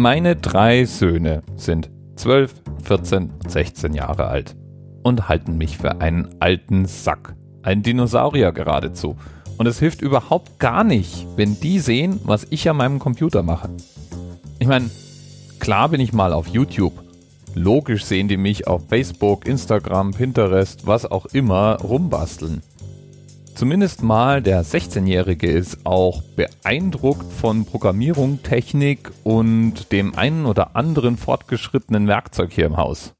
Meine drei Söhne sind 12, 14, 16 Jahre alt und halten mich für einen alten Sack, einen Dinosaurier geradezu. Und es hilft überhaupt gar nicht, wenn die sehen, was ich an meinem Computer mache. Ich meine, klar bin ich mal auf YouTube. Logisch sehen die mich auf Facebook, Instagram, Pinterest, was auch immer rumbasteln. Zumindest mal der 16-Jährige ist auch beeindruckt von Programmierung, Technik und dem einen oder anderen fortgeschrittenen Werkzeug hier im Haus.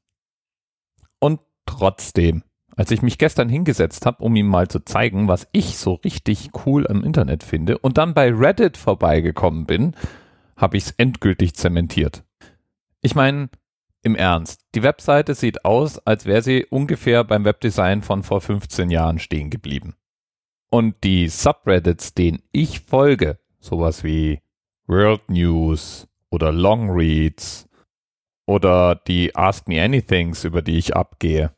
Und trotzdem, als ich mich gestern hingesetzt habe, um ihm mal zu zeigen, was ich so richtig cool im Internet finde und dann bei Reddit vorbeigekommen bin, habe ich es endgültig zementiert. Ich meine, im Ernst, die Webseite sieht aus, als wäre sie ungefähr beim Webdesign von vor 15 Jahren stehen geblieben. Und die Subreddits, denen ich folge, sowas wie World News oder Long Reads oder die Ask Me Anythings, über die ich abgehe,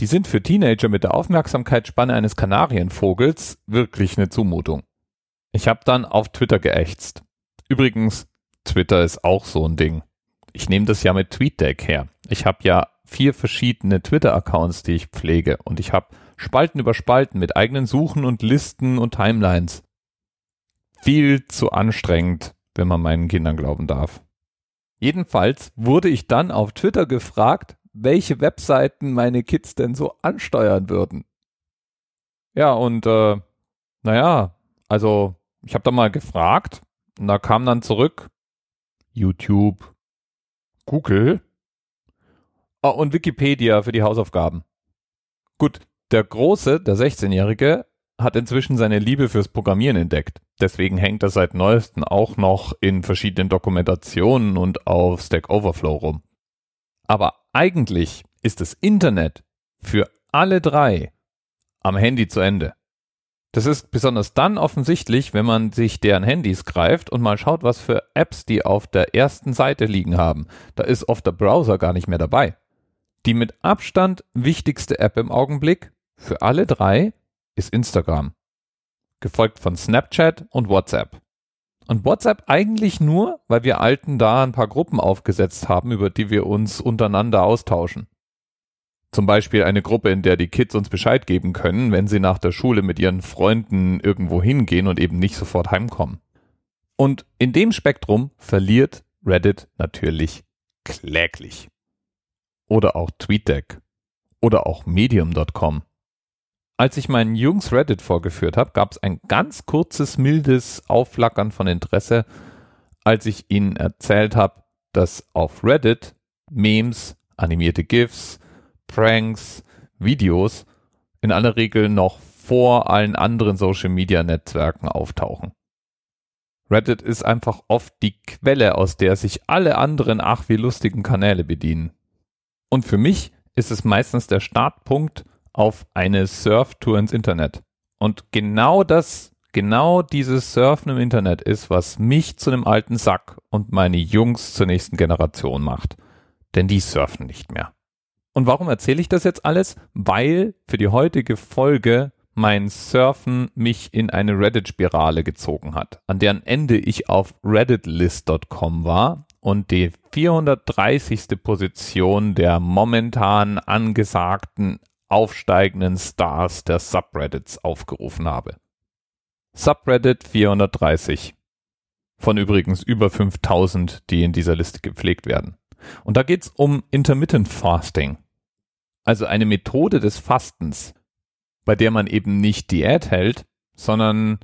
die sind für Teenager mit der Aufmerksamkeitsspanne eines Kanarienvogels wirklich eine Zumutung. Ich habe dann auf Twitter geächtzt. Übrigens, Twitter ist auch so ein Ding. Ich nehme das ja mit TweetDeck her. Ich habe ja vier verschiedene Twitter-Accounts, die ich pflege und ich habe Spalten über Spalten mit eigenen Suchen und Listen und Timelines. Viel zu anstrengend, wenn man meinen Kindern glauben darf. Jedenfalls wurde ich dann auf Twitter gefragt, welche Webseiten meine Kids denn so ansteuern würden. Ja, und äh, naja, also ich habe da mal gefragt und da kam dann zurück YouTube, Google oh, und Wikipedia für die Hausaufgaben. Gut, der Große, der 16-Jährige, hat inzwischen seine Liebe fürs Programmieren entdeckt. Deswegen hängt er seit neuestem auch noch in verschiedenen Dokumentationen und auf Stack Overflow rum. Aber eigentlich ist das Internet für alle drei am Handy zu Ende. Das ist besonders dann offensichtlich, wenn man sich deren Handys greift und mal schaut, was für Apps die auf der ersten Seite liegen haben. Da ist oft der Browser gar nicht mehr dabei. Die mit Abstand wichtigste App im Augenblick für alle drei ist Instagram, gefolgt von Snapchat und WhatsApp. Und WhatsApp eigentlich nur, weil wir Alten da ein paar Gruppen aufgesetzt haben, über die wir uns untereinander austauschen. Zum Beispiel eine Gruppe, in der die Kids uns Bescheid geben können, wenn sie nach der Schule mit ihren Freunden irgendwo hingehen und eben nicht sofort heimkommen. Und in dem Spektrum verliert Reddit natürlich kläglich. Oder auch TweetDeck. Oder auch Medium.com. Als ich meinen Jungs Reddit vorgeführt habe, gab es ein ganz kurzes, mildes Aufflackern von Interesse, als ich ihnen erzählt habe, dass auf Reddit Memes, animierte GIFs, Pranks, Videos in aller Regel noch vor allen anderen Social-Media-Netzwerken auftauchen. Reddit ist einfach oft die Quelle, aus der sich alle anderen ach wie lustigen Kanäle bedienen. Und für mich ist es meistens der Startpunkt auf eine Surftour ins Internet. Und genau das, genau dieses Surfen im Internet ist, was mich zu einem alten Sack und meine Jungs zur nächsten Generation macht. Denn die surfen nicht mehr. Und warum erzähle ich das jetzt alles? Weil für die heutige Folge mein Surfen mich in eine Reddit-Spirale gezogen hat, an deren Ende ich auf redditlist.com war und die 430. Position der momentan angesagten aufsteigenden Stars der Subreddits aufgerufen habe. Subreddit 430. Von übrigens über 5000, die in dieser Liste gepflegt werden. Und da geht's um Intermittent Fasting. Also eine Methode des Fastens, bei der man eben nicht Diät hält, sondern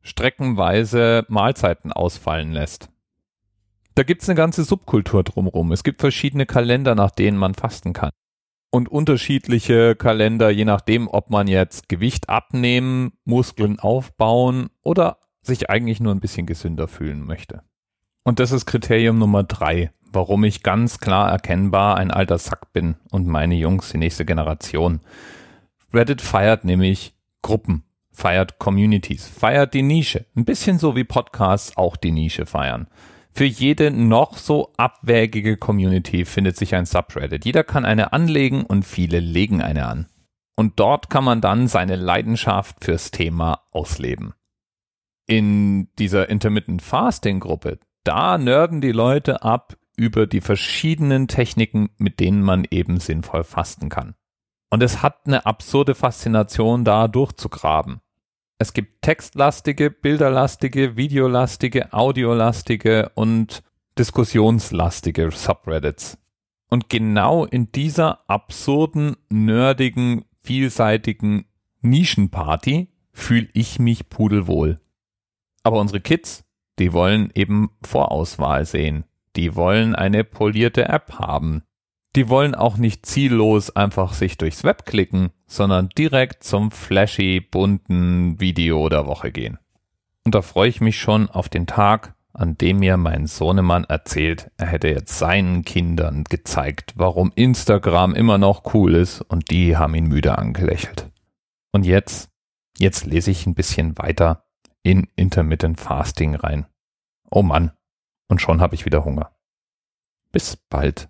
streckenweise Mahlzeiten ausfallen lässt. Da gibt's eine ganze Subkultur drumherum. Es gibt verschiedene Kalender, nach denen man fasten kann und unterschiedliche Kalender, je nachdem, ob man jetzt Gewicht abnehmen, Muskeln aufbauen oder sich eigentlich nur ein bisschen gesünder fühlen möchte. Und das ist Kriterium Nummer drei, warum ich ganz klar erkennbar ein alter Sack bin und meine Jungs die nächste Generation. Reddit feiert nämlich Gruppen, feiert Communities, feiert die Nische. Ein bisschen so wie Podcasts auch die Nische feiern. Für jede noch so abwägige Community findet sich ein Subreddit. Jeder kann eine anlegen und viele legen eine an. Und dort kann man dann seine Leidenschaft fürs Thema ausleben. In dieser Intermittent Fasting Gruppe, da nörden die Leute ab über die verschiedenen Techniken, mit denen man eben sinnvoll fasten kann. Und es hat eine absurde Faszination, da durchzugraben. Es gibt textlastige, bilderlastige, videolastige, audiolastige und diskussionslastige Subreddits. Und genau in dieser absurden, nerdigen, vielseitigen Nischenparty fühle ich mich pudelwohl. Aber unsere Kids, die wollen eben Vorauswahl sehen. Die wollen eine polierte App haben. Die wollen auch nicht ziellos einfach sich durchs Web klicken, sondern direkt zum flashy, bunten Video der Woche gehen. Und da freue ich mich schon auf den Tag, an dem mir mein Sohnemann erzählt, er hätte jetzt seinen Kindern gezeigt, warum Instagram immer noch cool ist und die haben ihn müde angelächelt. Und jetzt, jetzt lese ich ein bisschen weiter in Intermittent Fasting rein. Oh Mann, und schon habe ich wieder Hunger. Bis bald.